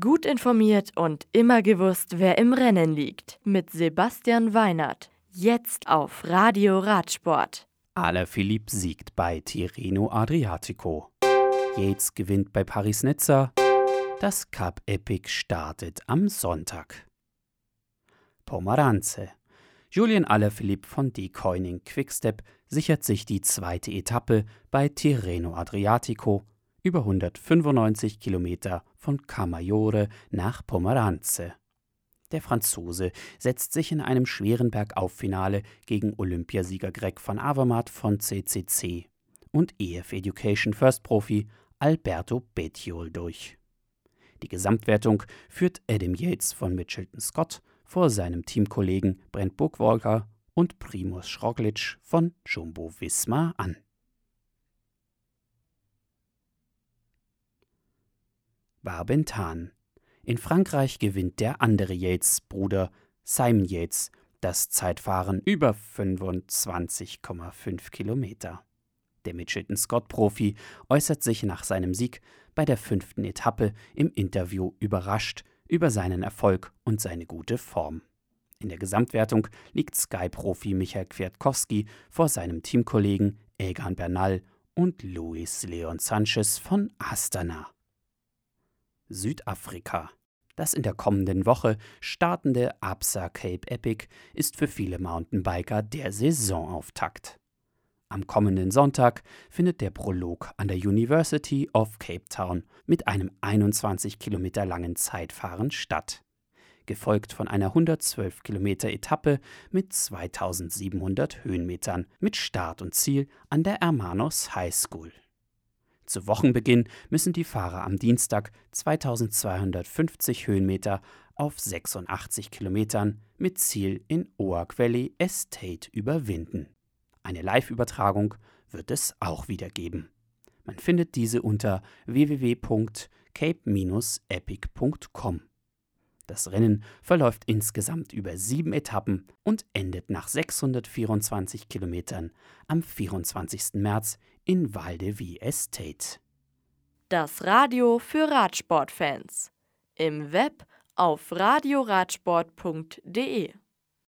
Gut informiert und immer gewusst, wer im Rennen liegt. Mit Sebastian Weinert. Jetzt auf Radio Radsport. Alaphilippe siegt bei Tirreno Adriatico. Yates gewinnt bei Paris-Nizza. Das Cup Epic startet am Sonntag. Pomeranze. Julien Alaphilippe von Decoining Quickstep sichert sich die zweite Etappe bei Tirreno Adriatico über 195 Kilometer von Camaiore nach Pomeranze. Der Franzose setzt sich in einem schweren Bergauffinale gegen Olympiasieger Greg van Avermaet von CCC und EF Education First Profi Alberto Bettiol durch. Die Gesamtwertung führt Adam Yates von Mitchelton Scott vor seinem Teamkollegen Brent Burgwalker und Primus Schroglic von Jumbo Visma an. Barbentan. In Frankreich gewinnt der andere Yates-Bruder Simon Yates das Zeitfahren über 25,5 Kilometer. Der Mitchelton Scott-Profi äußert sich nach seinem Sieg bei der fünften Etappe im Interview überrascht über seinen Erfolg und seine gute Form. In der Gesamtwertung liegt Sky-Profi Michael Kwiatkowski vor seinem Teamkollegen Egan Bernal und Luis Leon Sanchez von Astana. Südafrika. Das in der kommenden Woche startende Absa Cape Epic ist für viele Mountainbiker der Saisonauftakt. Am kommenden Sonntag findet der Prolog an der University of Cape Town mit einem 21 Kilometer langen Zeitfahren statt, gefolgt von einer 112 Kilometer Etappe mit 2700 Höhenmetern mit Start und Ziel an der Hermanos High School. Zu Wochenbeginn müssen die Fahrer am Dienstag 2250 Höhenmeter auf 86 Kilometern mit Ziel in Oak Valley Estate überwinden. Eine Live-Übertragung wird es auch wieder geben. Man findet diese unter www.cape-epic.com. Das Rennen verläuft insgesamt über sieben Etappen und endet nach 624 Kilometern am 24. März in Valdevi Estate. Das Radio für Radsportfans. Im Web auf radioradsport.de